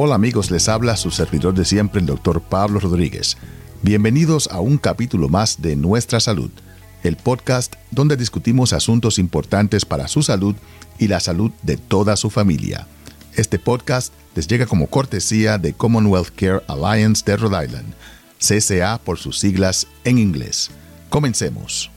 Hola amigos, les habla su servidor de siempre, el doctor Pablo Rodríguez. Bienvenidos a un capítulo más de Nuestra Salud, el podcast donde discutimos asuntos importantes para su salud y la salud de toda su familia. Este podcast les llega como cortesía de Commonwealth Care Alliance de Rhode Island, CCA por sus siglas en inglés. Comencemos.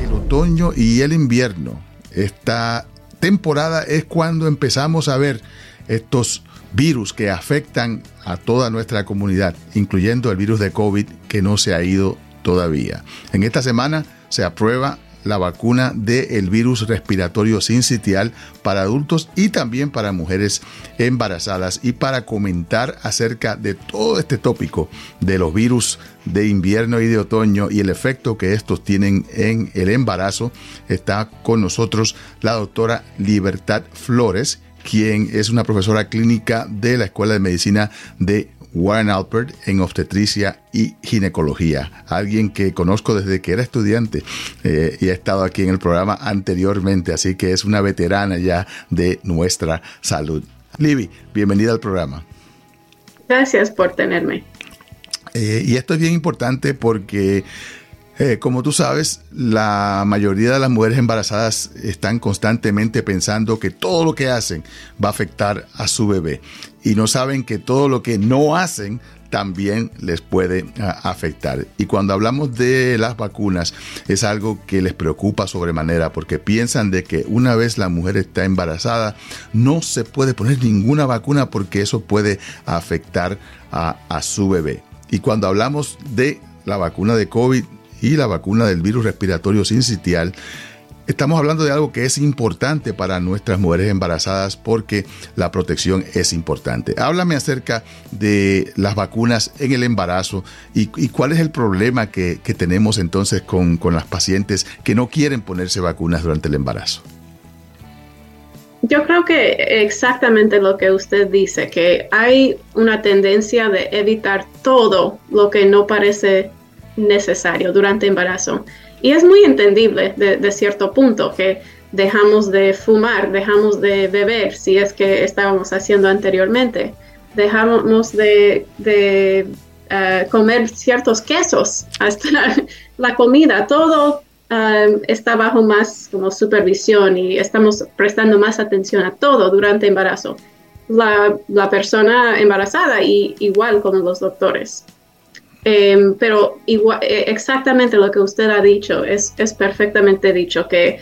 El otoño y el invierno. Esta temporada es cuando empezamos a ver estos virus que afectan a toda nuestra comunidad, incluyendo el virus de COVID que no se ha ido todavía. En esta semana se aprueba la vacuna del virus respiratorio sincitial para adultos y también para mujeres embarazadas. Y para comentar acerca de todo este tópico de los virus de invierno y de otoño y el efecto que estos tienen en el embarazo, está con nosotros la doctora Libertad Flores, quien es una profesora clínica de la Escuela de Medicina de Warren Alpert en obstetricia y ginecología, alguien que conozco desde que era estudiante eh, y ha estado aquí en el programa anteriormente, así que es una veterana ya de nuestra salud. Libby, bienvenida al programa. Gracias por tenerme. Eh, y esto es bien importante porque eh, como tú sabes, la mayoría de las mujeres embarazadas están constantemente pensando que todo lo que hacen va a afectar a su bebé y no saben que todo lo que no hacen también les puede afectar. Y cuando hablamos de las vacunas es algo que les preocupa sobremanera porque piensan de que una vez la mujer está embarazada no se puede poner ninguna vacuna porque eso puede afectar a su bebé. Y cuando hablamos de la vacuna de COVID, y la vacuna del virus respiratorio sincitial, Estamos hablando de algo que es importante para nuestras mujeres embarazadas porque la protección es importante. Háblame acerca de las vacunas en el embarazo y, cuál es el problema que, tenemos entonces con, con, las pacientes que no quieren ponerse vacunas durante el embarazo. Yo creo que exactamente lo que usted dice, que hay una tendencia de evitar todo lo que no parece necesario durante embarazo. Y es muy entendible de, cierto punto que dejamos de fumar, dejamos de beber, si es que estábamos haciendo anteriormente, dejamos de, eh, comer ciertos quesos, hasta la, comida, todo eh, está bajo más como supervisión y estamos prestando más atención a todo durante embarazo. La, la persona embarazada y igual como los doctores. Em, pero igual, eh, exactamente lo que usted ha dicho es, es perfectamente dicho, que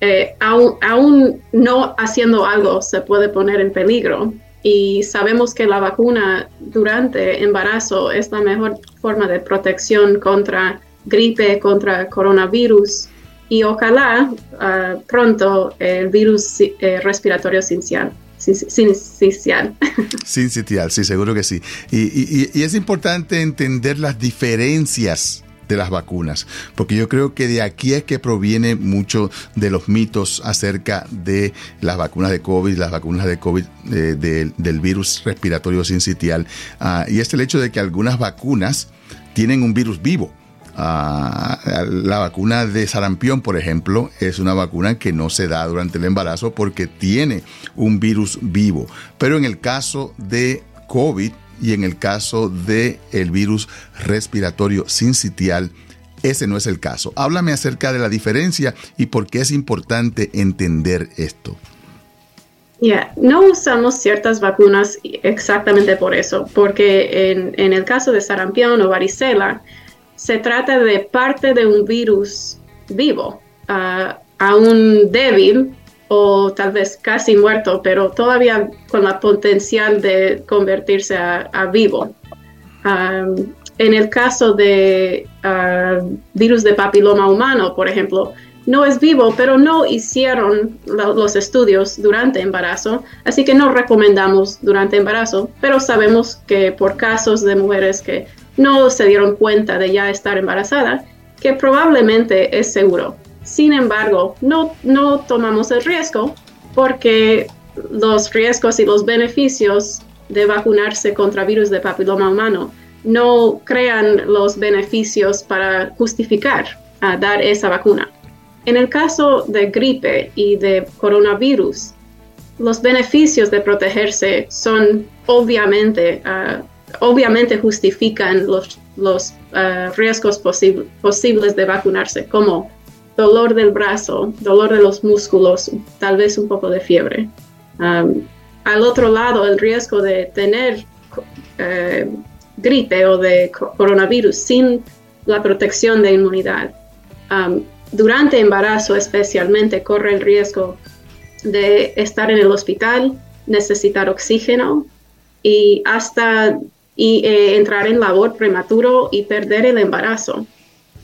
eh, aún, no haciendo algo se puede poner en peligro. Y sabemos que la vacuna durante embarazo es la mejor forma de protección contra gripe, contra coronavirus y ojalá ah, pronto el virus eh, respiratorio sincitial sincitial. Sincitial, sí, seguro que sí. Y, es importante entender las diferencias de las vacunas, porque yo creo que de aquí es que proviene mucho de los mitos acerca de las vacunas de COVID, las vacunas de COVID eh, del virus respiratorio sincitial, ah, y es el hecho de que algunas vacunas tienen un virus vivo la vacuna de sarampión, por ejemplo, es una vacuna que no se da durante el embarazo porque tiene un virus vivo. Pero en el caso de COVID y en el caso de el virus respiratorio sincitial, ese no es el caso. Háblame acerca de la diferencia y por qué es importante entender esto. Ya, no usamos ciertas vacunas exactamente por eso, porque en, en el caso de sarampión o varicela, se trata de parte de un virus vivo, aún débil o tal vez casi muerto, pero todavía con la potencial de convertirse a, vivo. en el caso de virus de papiloma humano, por ejemplo, no es vivo, pero no hicieron los estudios durante embarazo, así que no recomendamos durante embarazo, pero sabemos que por casos de mujeres que no se dieron cuenta de ya estar embarazada, que probablemente es seguro. Sin embargo, no, no tomamos el riesgo porque los riesgos y los beneficios de vacunarse contra virus de papiloma humano no crean los beneficios para justificar a dar esa vacuna. En el caso de gripe y de coronavirus, los beneficios de protegerse son obviamente, uh, obviamente justifican los, los uh, riesgos posibles de vacunarse, como dolor del brazo, dolor de los músculos, tal vez un poco de fiebre. Al otro lado, el riesgo de tener uh, gripe o de coronavirus sin la protección de inmunidad. Um, durante embarazo especialmente corre el riesgo de estar en el hospital, necesitar oxígeno y hasta y, eh, entrar en labor prematuro y perder el embarazo.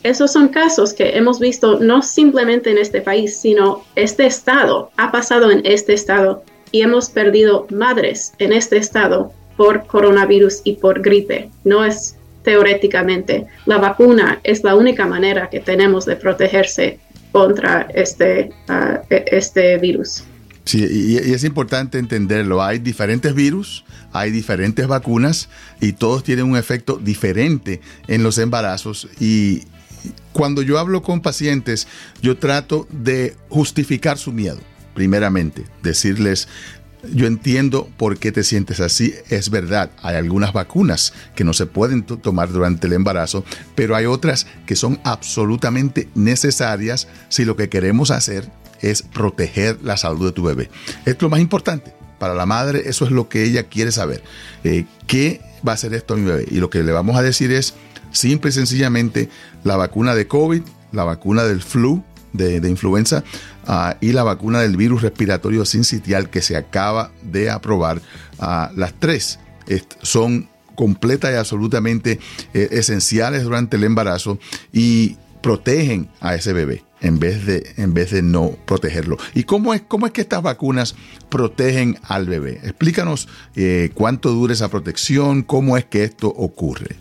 Esos son casos que hemos visto no simplemente en este país, sino este estado, ha pasado en este estado y hemos perdido madres en este estado por coronavirus y por gripe. No es teóricamente. La vacuna es la única manera que tenemos de protegerse contra este, uh, este virus. Sí, y, es importante entenderlo. Hay diferentes virus, hay diferentes vacunas y todos tienen un efecto diferente en los embarazos. Y cuando yo hablo con pacientes, yo trato de justificar su miedo, primeramente. Decirles, yo entiendo por qué te sientes así, es verdad, hay algunas vacunas que no se pueden tomar durante el embarazo, pero hay otras que son absolutamente necesarias si lo que queremos hacer es proteger la salud de tu bebé. Es lo más importante. Para la madre eso es lo que ella quiere saber. Eh, ¿Qué va a hacer esto a mi bebé? Y lo que le vamos a decir es simple y sencillamente la vacuna de COVID, la vacuna del flu, de, influenza ah, y la vacuna del virus respiratorio sincitial que se acaba de aprobar. Ah, las tres son completas y absolutamente eh, esenciales durante el embarazo y protegen a ese bebé en vez de, en vez de no protegerlo. ¿Y cómo es, cómo es que estas vacunas protegen al bebé? Explícanos eh, cuánto dura esa protección, cómo es que esto ocurre.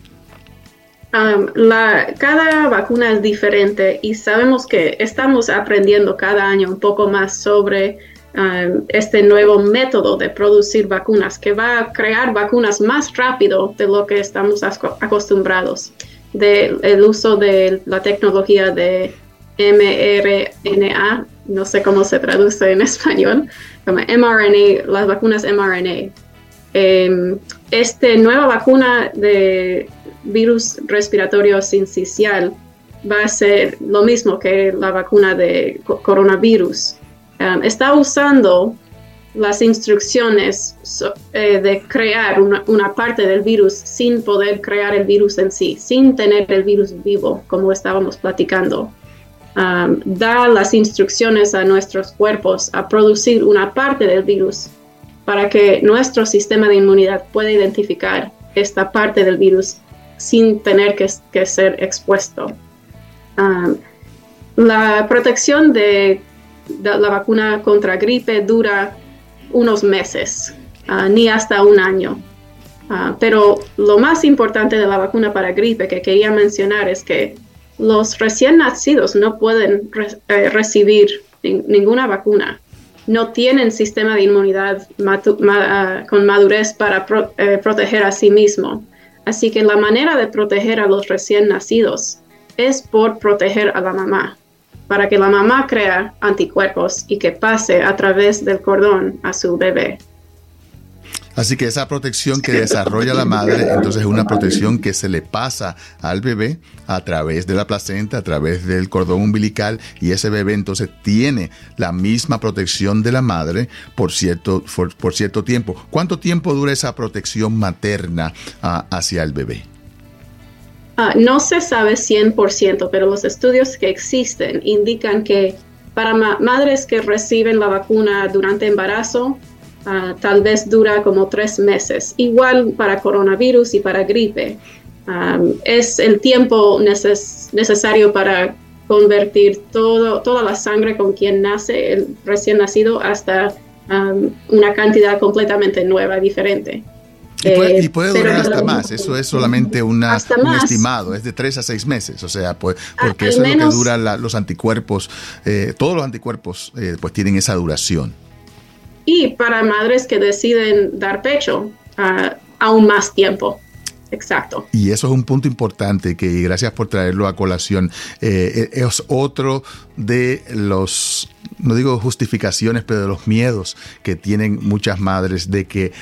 Um, la, cada vacuna es diferente y sabemos que estamos aprendiendo cada año un poco más sobre um, este nuevo método de producir vacunas que va a crear vacunas más rápido de lo que estamos acostumbrados del uso de la tecnología de mRNA, no sé cómo se traduce en español, como mRNA, las vacunas mRNA. Eh, esta nueva vacuna de virus respiratorio sincicial va a ser lo mismo que la vacuna de coronavirus. Em, está usando las instrucciones eh, de crear una, parte del virus sin poder crear el virus en sí, sin tener el virus vivo, como estábamos platicando. Um, da las instrucciones a nuestros cuerpos a producir una parte del virus para que nuestro sistema de inmunidad pueda identificar esta parte del virus sin tener que, ser expuesto. Um, la protección de, la vacuna contra gripe dura unos meses, uh, ni hasta un año. Uh, pero lo más importante de la vacuna para gripe que quería mencionar es que los recién nacidos no pueden eh, recibir ninguna vacuna. No tienen sistema de inmunidad ah, con madurez para eh, proteger a sí mismo. Así que la manera de proteger a los recién nacidos es por proteger a la mamá, para que la mamá crea anticuerpos y que pase a través del cordón a su bebé. Así que esa protección que desarrolla la madre, entonces es una protección que se le pasa al bebé a través de la placenta, a través del cordón umbilical, y ese bebé entonces tiene la misma protección de la madre por cierto, por, cierto tiempo. ¿Cuánto tiempo dura esa protección materna ah, hacia el bebé? Ah, no se sabe 100%, pero los estudios que existen indican que para madres que reciben la vacuna durante embarazo, Ah, tal vez dura como tres meses. Igual para coronavirus y para gripe. es el tiempo necesario para convertir todo, toda la sangre con quien nace el recién nacido hasta una cantidad completamente nueva, diferente. Y puede, eh, durar hasta más, eso es solamente una, un estimado, es de tres a seis meses, o sea, pues, porque eso es lo que dura los anticuerpos, eh, todos los anticuerpos eh, pues tienen esa duración y para madres que deciden dar pecho uh, aún más tiempo. Exacto. Y eso es un punto importante que gracias por traerlo a colación. Eh, eh, es otro de los, no digo justificaciones, pero de los miedos que tienen muchas madres de que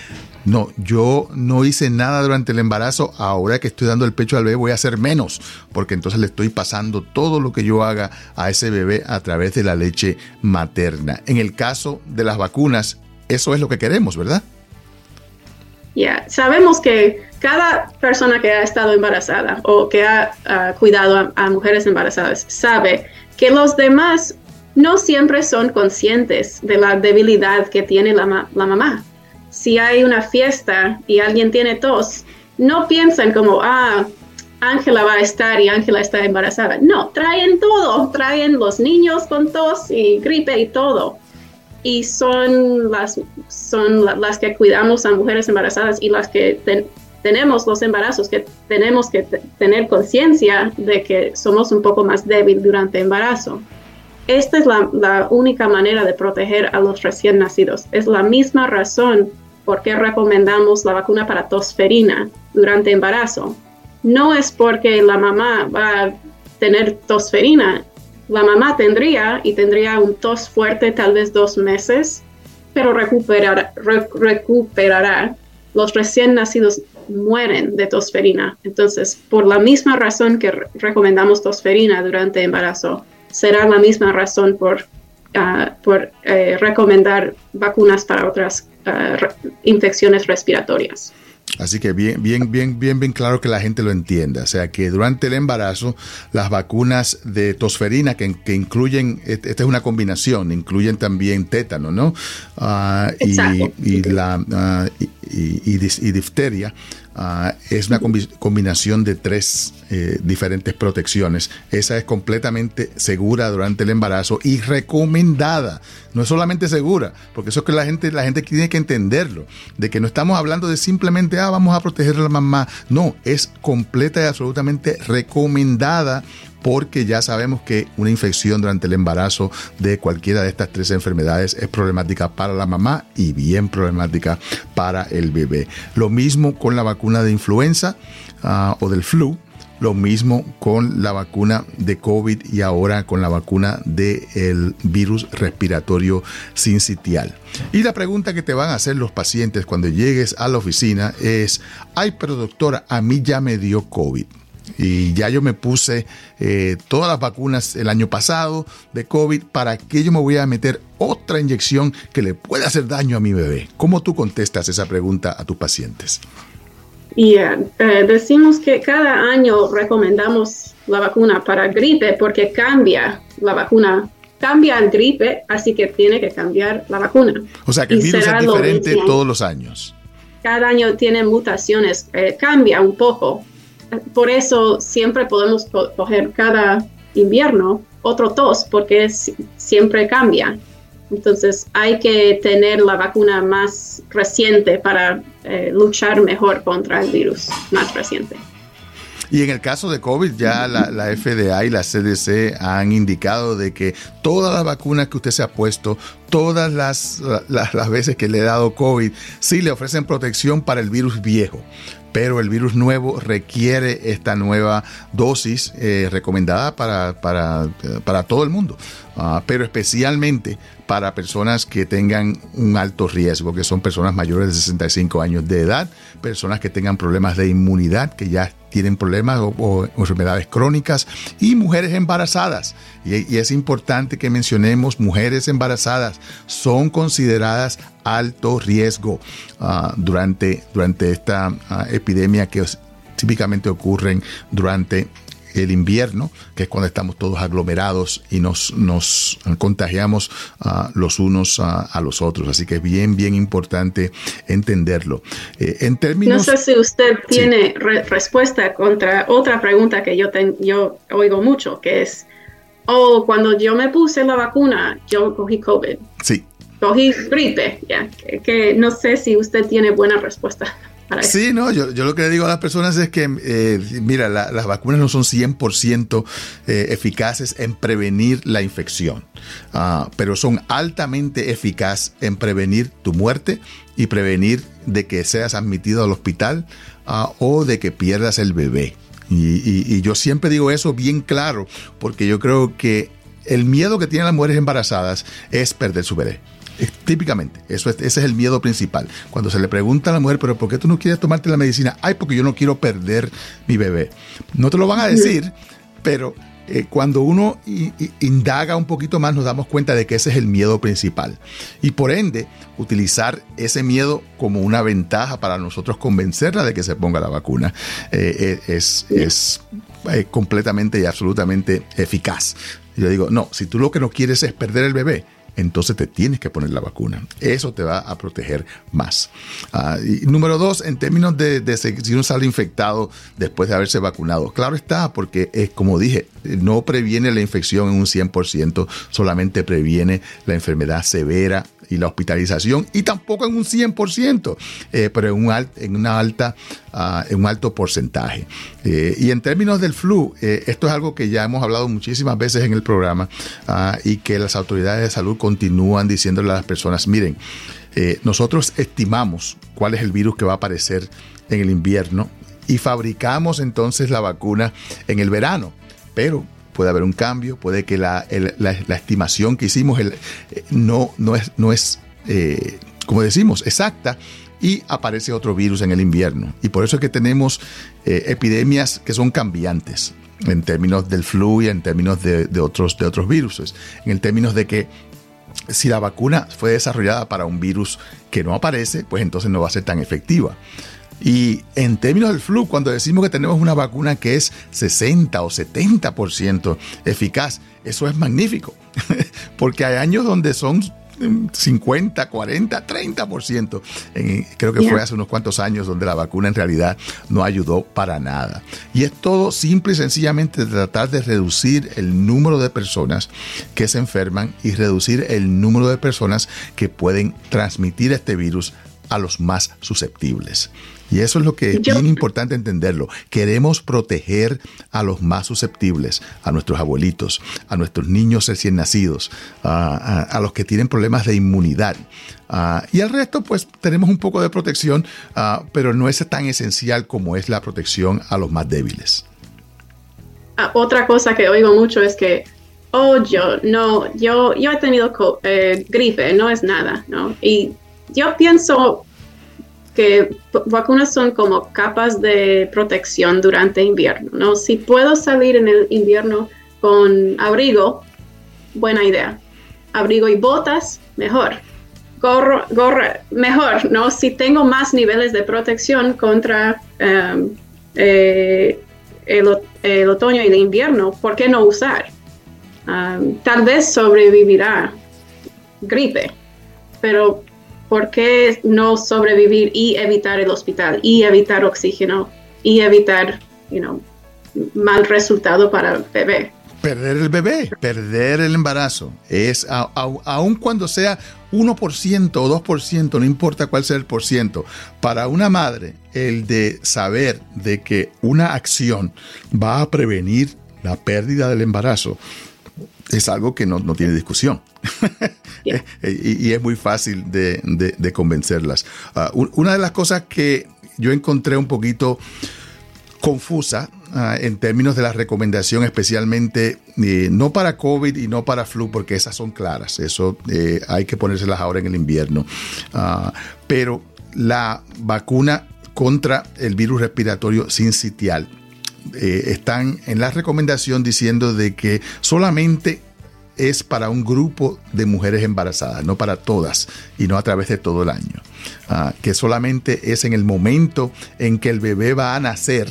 no, yo no hice nada durante el embarazo, ahora que estoy dando el pecho al bebé voy a hacer menos, porque entonces le estoy pasando todo lo que yo haga a ese bebé a través de la leche materna. En el caso de las vacunas, eso es lo que queremos, ¿verdad? Ya, sabemos que cada persona que ha estado embarazada o que ha cuidado a, mujeres embarazadas sabe que los demás no siempre son conscientes de la debilidad que tiene la, la mamá. Si hay una fiesta y alguien tiene tos, no piensan como, ah, Ángela va a estar y Ángela está embarazada. No, traen todo, traen los niños con tos y gripe y todo y son las, son las que cuidamos a mujeres embarazadas y las que tenemos los embarazos, que tenemos que tener conciencia de que somos un poco más débil durante embarazo. Esta es la, la, única manera de proteger a los recién nacidos. Es la misma razón por qué recomendamos la vacuna para tosferina durante embarazo. No es porque la mamá va a tener tosferina, la mamá tendría y tendría un tos fuerte tal vez dos meses, pero recuperará, recuperará. Los recién nacidos mueren de tosferina. Entonces, por la misma razón que recomendamos tosferina durante embarazo, será la misma razón por, ah, por eh, recomendar vacunas para otras ah, infecciones respiratorias. Así que bien, bien, bien, bien, bien claro que la gente lo entienda. O sea que durante el embarazo, las vacunas de tosferina que, incluyen, esta es una combinación, incluyen también tétano, ¿no? Ah, y, la ah, y, difteria. Ah, es una combinación de tres eh, diferentes protecciones. Esa es completamente segura durante el embarazo y recomendada. No es solamente segura, porque eso es que la gente, la gente tiene que entenderlo, de que no estamos hablando de simplemente, ah, vamos a proteger a la mamá. No, es completa y absolutamente recomendada porque ya sabemos que una infección durante el embarazo de cualquiera de estas tres enfermedades es problemática para la mamá y bien problemática para el bebé. Lo mismo con la vacuna de influenza ah, o del flu. Lo mismo con la vacuna de COVID y ahora con la vacuna del virus respiratorio sincitial. Y la pregunta que te van a hacer los pacientes cuando llegues a la oficina es, ay, pero doctora, a mí ya me dio COVID y ya yo me puse eh, todas las vacunas el año pasado de COVID, ¿para qué yo me voy a meter otra inyección que le pueda hacer daño a mi bebé? ¿Cómo tú contestas esa pregunta a tus pacientes? Y eh, decimos que cada año recomendamos la vacuna para gripe porque cambia la vacuna cambia el gripe, así que tiene que cambiar la vacuna. O sea que el virus es diferente todos los años. Cada año tiene mutaciones, eh, cambia un poco por eso siempre podemos coger cada invierno otro tos porque siempre cambia. Entonces hay que tener la vacuna más reciente para eh, luchar mejor contra el virus más reciente. Y en el caso de COVID, ya la, FDA y la CDC han indicado de que todas las vacunas que usted se ha puesto, todas las, las veces que le ha dado COVID, sí le ofrecen protección para el virus viejo. Pero el virus nuevo requiere esta nueva dosis eh, recomendada para, para, para, todo el mundo, ah, pero especialmente para personas que tengan un alto riesgo, que son personas mayores de 65 años de edad, personas que tengan problemas de inmunidad, que ya tienen problemas o, enfermedades crónicas y mujeres embarazadas. Y, es importante que mencionemos mujeres embarazadas son consideradas alto riesgo ah, durante, durante esta ah, epidemia que típicamente ocurren durante el invierno, que es cuando estamos todos aglomerados y nos, nos contagiamos uh, los unos a los otros. Así que es bien, bien importante entenderlo. Eh, en términos, no sé si usted tiene respuesta contra otra pregunta que yo, yo oigo mucho, que es, oh, cuando yo me puse la vacuna, yo cogí COVID. Sí. Cogí gripe, ya, que, que no sé si usted tiene buena respuesta. Sí, no, yo, lo que le digo a las personas es que, eh, mira, las vacunas no son 100% eh, eficaces en prevenir la infección, ah, pero son altamente eficaces en prevenir tu muerte y prevenir de que seas admitido al hospital ah, o de que pierdas el bebé. y yo siempre digo eso bien claro, porque yo creo que el miedo que tienen las mujeres embarazadas es perder su bebé típicamente, eso ese es el miedo principal. Cuando se le pregunta a la mujer, pero ¿por qué tú no quieres tomarte la medicina? Ay, porque yo no quiero perder mi bebé. No te lo van a decir, pero eh, cuando uno indaga un poquito más nos damos cuenta de que ese es el miedo principal. Y por ende, utilizar ese miedo como una ventaja para nosotros convencerla de que se ponga la vacuna eh, eh, es, es completamente y absolutamente eficaz. Yo digo, no, si tú lo que no quieres es perder el bebé, entonces te tienes que poner la vacuna. Eso te va a proteger más. Ah, número dos, en términos de, si uno sale infectado después de haberse vacunado. Claro está, porque es como dije, no previene la infección en un 100%, solamente previene la enfermedad severa y la hospitalización y tampoco en un 100%, eh, pero en un, en una alta, uh, en un alto porcentaje. Eh, y en términos del flu, eh, esto es algo que ya hemos hablado muchísimas veces en el programa uh, y que las autoridades de salud continúan diciéndole a las personas, miren, nosotros estimamos cuál es el virus que va a aparecer en el invierno y fabricamos entonces la vacuna en el verano, pero puede haber un cambio, puede que la, estimación que hicimos eh, no, no es, no es eh, como decimos, exacta y aparece otro virus en el invierno. Y por eso es que tenemos eh, epidemias que son cambiantes en términos del flu y en términos de, otros, de otros virus. En términos de que si la vacuna fue desarrollada para un virus que no aparece, pues entonces no va a ser tan efectiva. Y en términos del flu, cuando decimos que tenemos una vacuna que es 60 o 70% eficaz, eso es magnífico, porque hay años donde son 50, 40, 30%. creo que fue hace unos cuantos años donde la vacuna en realidad no ayudó para nada. Y es todo simple y sencillamente tratar de reducir el número de personas que se enferman y reducir el número de personas que pueden transmitir este virus a los más susceptibles. Y eso es lo que es bien importante entenderlo. Queremos proteger a los más susceptibles, a nuestros abuelitos, a nuestros niños recién nacidos, a, los que tienen problemas de inmunidad. y al resto, pues tenemos un poco de protección, pero no es tan esencial como es la protección a los más débiles. Ah, otra cosa que oigo mucho es que, oh, yo no, yo, yo he tenido eh, gripe, no es nada, ¿no? Y yo pienso que vacunas son como capas de protección durante invierno, ¿no? Si puedo salir en el invierno con abrigo, buena idea. Abrigo y botas, mejor. Gorro, gorro, mejor, ¿no? Si tengo más niveles de protección contra em, eh, el, otoño y el invierno, ¿por qué no usar? tal vez sobrevivirá gripe, pero ¿por qué no sobrevivir y evitar el hospital y evitar oxígeno y evitar, you know, mal resultado para el bebé? Perder el bebé, perder el embarazo. Es aun cuando sea 1% o 2%, no importa cuál sea el por ciento, para una madre el de saber de que una acción va a prevenir la pérdida del embarazo es algo que no, tiene discusión. y, es muy fácil de, convencerlas. Ah, una de las cosas que yo encontré un poquito confusa ah, en términos de la recomendación, especialmente eh, no para COVID y no para flu, porque esas son claras, eso eh, hay que ponérselas ahora en el invierno. Ah, pero la vacuna contra el virus respiratorio sincitial eh, están en la recomendación diciendo de que solamente es para un grupo de mujeres embarazadas, no para todas y no a través de todo el año. Ah, que solamente es en el momento en que el bebé va a nacer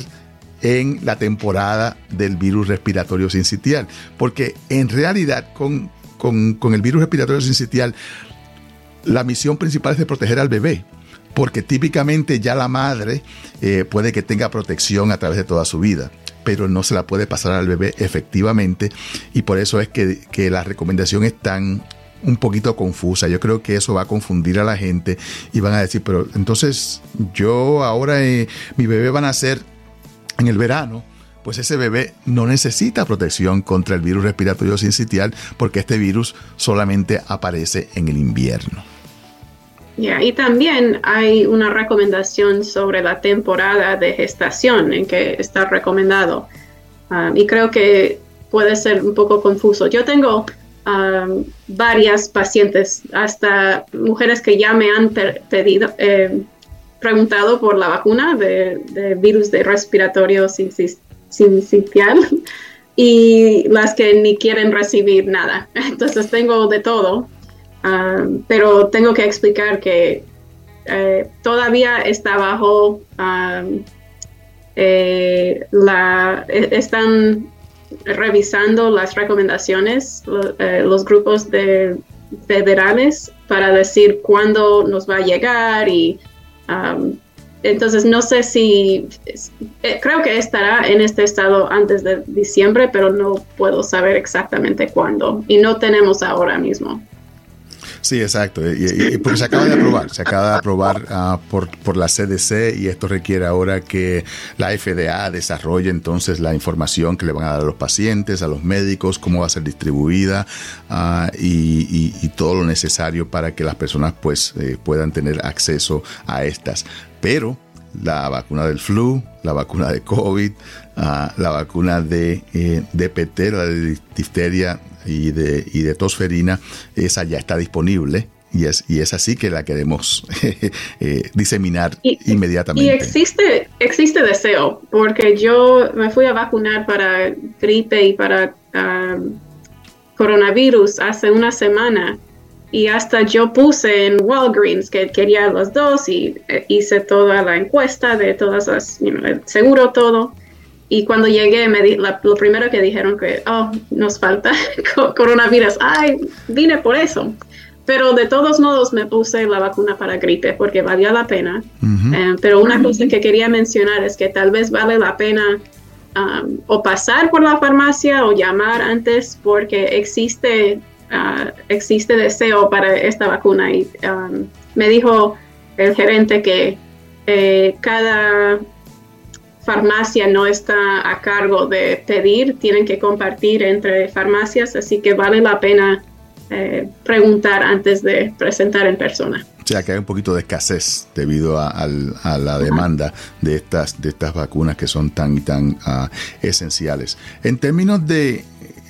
en la temporada del virus respiratorio sincitial. Porque en realidad con, con, el virus respiratorio sincitial, la misión principal es de proteger al bebé porque típicamente ya la madre eh, puede que tenga protección a través de toda su vida pero no se la puede pasar al bebé efectivamente y por eso es que, la recomendación es tan un poquito confusa. Yo creo que eso va a confundir a la gente y van a decir, pero entonces yo ahora eh, mi bebé va a nacer en el verano pues ese bebé no necesita protección contra el virus respiratorio sincitial porque este virus solamente aparece en el invierno. Y también hay una recomendación sobre la temporada de gestación en que está recomendado. Um, y creo que puede ser un poco confuso. Yo tengo um, varias pacientes, hasta mujeres que ya me han pedido, eh, preguntado por la vacuna de, virus de respiratorio sincitial sincitial y las que ni quieren recibir nada. Entonces tengo de todo, um, pero tengo que explicar que eh, todavía está bajo um, eh, la e, están revisando las recomendaciones eh, los grupos de federales para decir cuándo nos va a llegar y um, entonces no sé si, eh, creo que estará en este estado antes de diciembre, pero no puedo saber exactamente cuándo y no tenemos ahora mismo. Sí, exacto. Y, porque se acaba de aprobar, se acaba de aprobar ah, por, por, la CDC y esto requiere ahora que la FDA desarrolle entonces la información que le van a dar a los pacientes, a los médicos, cómo va a ser distribuida ah, y, y, todo lo necesario para que las personas pues eh, puedan tener acceso a estas pero la vacuna del flu, la vacuna de COVID, ah, la vacuna de eh, DPT, la de difteria y de, y de tosferina, esa ya está disponible. Y es, y es así que la queremos eh, diseminar inmediatamente. Y existe, existe deseo, porque yo me fui a vacunar para gripe y para ah, coronavirus hace una semana y hasta yo puse en Walgreens que quería los dos y eh, hice toda la encuesta de todas las, seguro todo. Y cuando llegué, me di, lo primero que dijeron que, oh, nos falta coronavirus. Ay, vine por eso. Pero de todos modos me puse la vacuna para gripe porque valía la pena. Eh, pero una cosa que quería mencionar es que tal vez vale la pena um, o pasar por la farmacia o llamar antes porque existe Ah, existe deseo para esta vacuna y um, me dijo el gerente que eh, cada farmacia no está a cargo de pedir, tienen que compartir entre farmacias, así que vale la pena eh, preguntar antes de presentar en persona. O sea que hay un poquito de escasez debido a, la demanda de estas, de estas vacunas que son tan y tan ah, esenciales. En términos de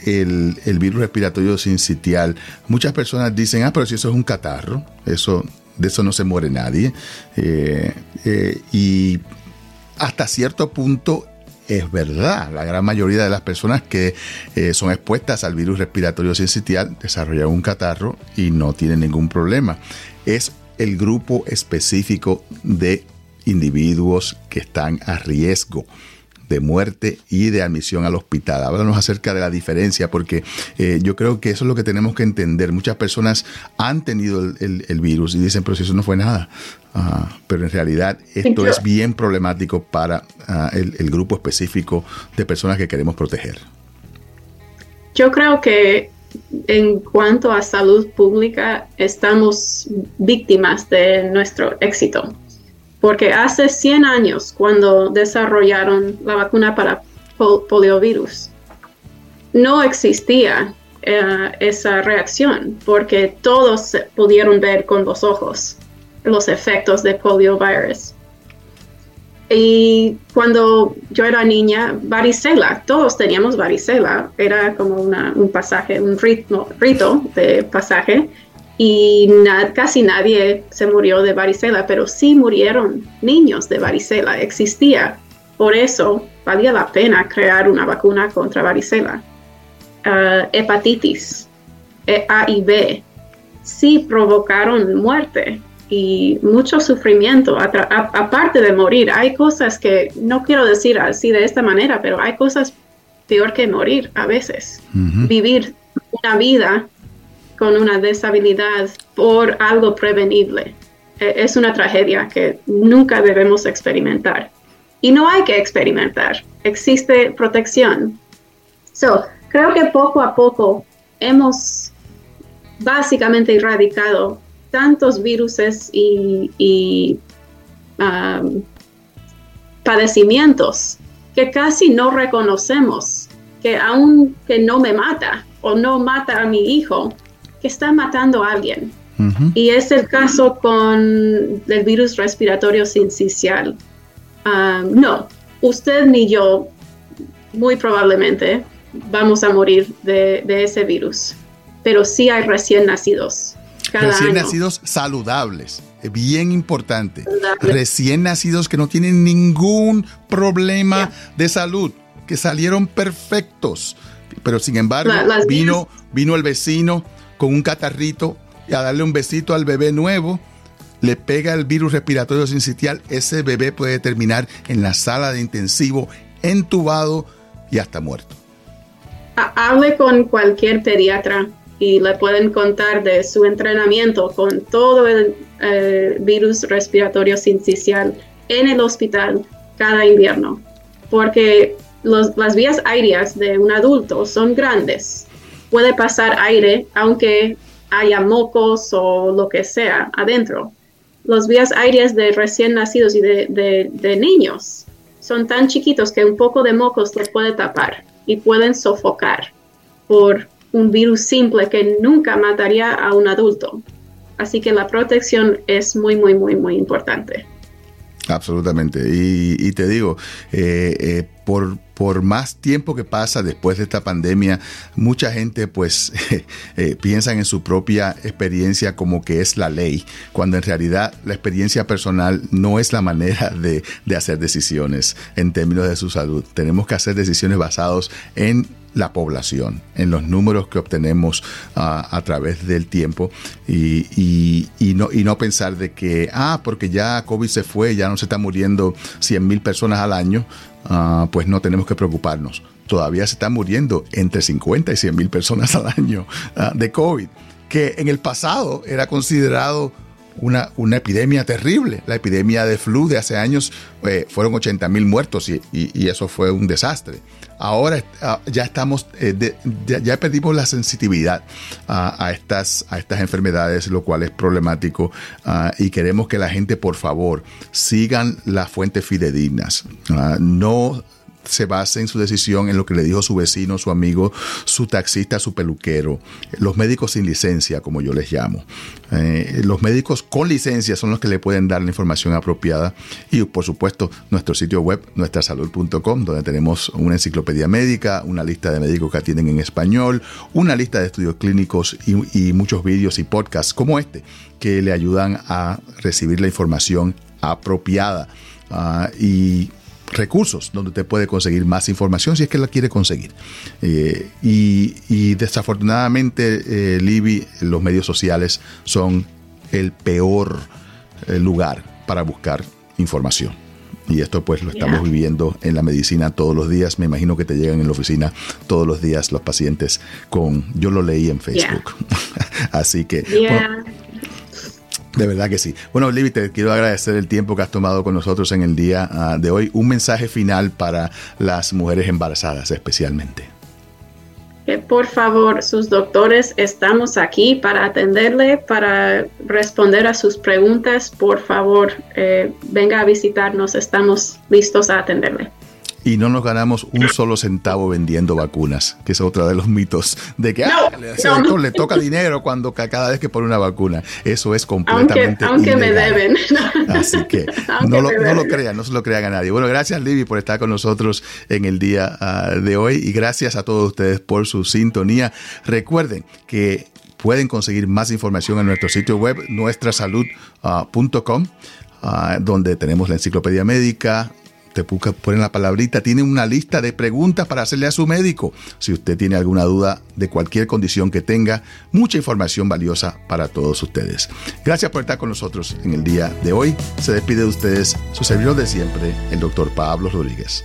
el, virus respiratorio sincitial, muchas personas dicen, ah, pero si eso es un catarro, eso, de eso no se muere nadie. Eh, eh, y hasta cierto punto es verdad. La gran mayoría de las personas que eh, son expuestas al virus respiratorio sincitial desarrollan un catarro y no tienen ningún problema. Es el grupo específico de individuos que están a riesgo de muerte y de admisión al hospital. Háblanos acerca de la diferencia, porque eh, yo creo que eso es lo que tenemos que entender. Muchas personas han tenido el, virus y dicen, pero si eso no fue nada. Ah, pero en realidad esto es bien problemático para ah, el, el grupo específico de personas que queremos proteger. Yo creo que en cuanto a salud pública, estamos víctimas de nuestro éxito porque hace 100 años, cuando desarrollaron la vacuna para poliovirus, no existía eh, esa reacción, porque todos pudieron ver con los ojos los efectos de poliovirus. Y cuando yo era niña, varicela, todos teníamos varicela, era como un pasaje, un ritmo, rito de pasaje, y casi nadie se murió de varicela, pero sí murieron niños de varicela, existía. Por eso valía la pena crear una vacuna contra varicela. Ah, hepatitis e, A y B sí provocaron muerte y mucho sufrimiento. aparte de morir, hay cosas que no quiero decir así de esta manera, pero hay cosas peor que morir a veces. Vivir una vida con una deshabilidad por algo prevenible. E, es una tragedia que nunca debemos experimentar. Y no hay que experimentar, existe protección. So, creo que poco a poco hemos básicamente erradicado tantos virus y, um, padecimientos que casi no reconocemos, que aunque no me mata o no mata a mi hijo, que está matando a alguien. Y es el caso con el virus respiratorio sincicial. Um, no, usted ni yo muy probablemente vamos a morir de, ese virus, pero sí hay recién nacidos. recién nacidos saludables, bien importante. Recién nacidos que no tienen ningún problema de salud, que salieron perfectos. Pero sin embargo, vino, vino el vecino con un catarrito y a darle un besito al bebé nuevo, le pega el virus respiratorio sincitial, ese bebé puede terminar en la sala de intensivo, entubado y hasta muerto. Hable con cualquier pediatra y le pueden contar de su entrenamiento con todo el eh, virus respiratorio sincicial en el hospital cada invierno, porque las vías aéreas de un adulto son grandes. Puede pasar aire aunque haya mocos o lo que sea adentro. Las vías aéreas de recién nacidos y de, niños son tan chiquitos que un poco de mocos los puede tapar y pueden sofocar por un virus simple que nunca mataría a un adulto. Así que la protección es muy, muy, muy, muy importante. Absolutamente. Y, te digo, eh, eh, por, por más tiempo que pasa después de esta pandemia, mucha gente pues eh, piensa en su propia experiencia como que es la ley, cuando en realidad la experiencia personal no es la manera de, de hacer decisiones en términos de su salud. Tenemos que hacer decisiones basadas en la población, en los números que obtenemos ah, a través del tiempo y, no, y no pensar de que, ah, porque ya COVID se fue, ya no se está muriendo 100 mil personas al año, ah, pues no tenemos que preocuparnos. Todavía se están muriendo entre 50 y 100 mil personas al año ah, de COVID, que en el pasado era considerado una, una, epidemia terrible. La epidemia de flu de hace años eh, fueron 80 mil muertos y, eso fue un desastre. Ahora ah, ya estamos, eh, ya, perdimos la sensitividad a, estas, a estas enfermedades, lo cual es problemático ah, y queremos que la gente, por favor, sigan las fuentes fidedignas. Ah, no se base en su decisión en lo que le dijo su vecino, su amigo, su taxista, su peluquero, los médicos sin licencia, como yo les llamo. Eh, los médicos con licencia son los que le pueden dar la información apropiada y por supuesto nuestro sitio web, nuestrasalud.com, donde tenemos una enciclopedia médica, una lista de médicos que atienden en español, una lista de estudios clínicos y, muchos vídeos y podcasts como este que le ayudan a recibir la información apropiada. Ah, y recursos donde usted puede conseguir más información si es que la quiere conseguir. Eh, y, desafortunadamente, eh, Libby, los medios sociales son el peor eh, lugar para buscar información. Y esto pues lo estamos viviendo en la medicina todos los días. Me imagino que te llegan en la oficina todos los días los pacientes con, yo lo leí en Facebook. Así que... De verdad que sí. Bueno, Libby, te quiero agradecer el tiempo que has tomado con nosotros en el día ah, de hoy. Un mensaje final para las mujeres embarazadas especialmente. por favor, sus doctores, estamos aquí para atenderle, para responder a sus preguntas. Por favor, eh, venga a visitarnos, estamos listos a atenderle y no nos ganamos un solo centavo vendiendo vacunas, que es otro de los mitos de que ah, le toca dinero cuando cada vez que pone una vacuna. Eso es completamente aunque, me deben. Así que no lo, no lo, crean, no se lo crean a nadie. Bueno, gracias Libby por estar con nosotros en el día ah, de hoy y gracias a todos ustedes por su sintonía. Recuerden que pueden conseguir más información en nuestro sitio web nuestrasalud.com. Ah, donde tenemos la enciclopedia médica, te ponen la palabrita, tiene una lista de preguntas para hacerle a su médico. Si usted tiene alguna duda de cualquier condición que tenga, mucha información valiosa para todos ustedes. Gracias por estar con nosotros en el día de hoy. Se despide de ustedes su servidor de siempre, el doctor Pablo Rodríguez.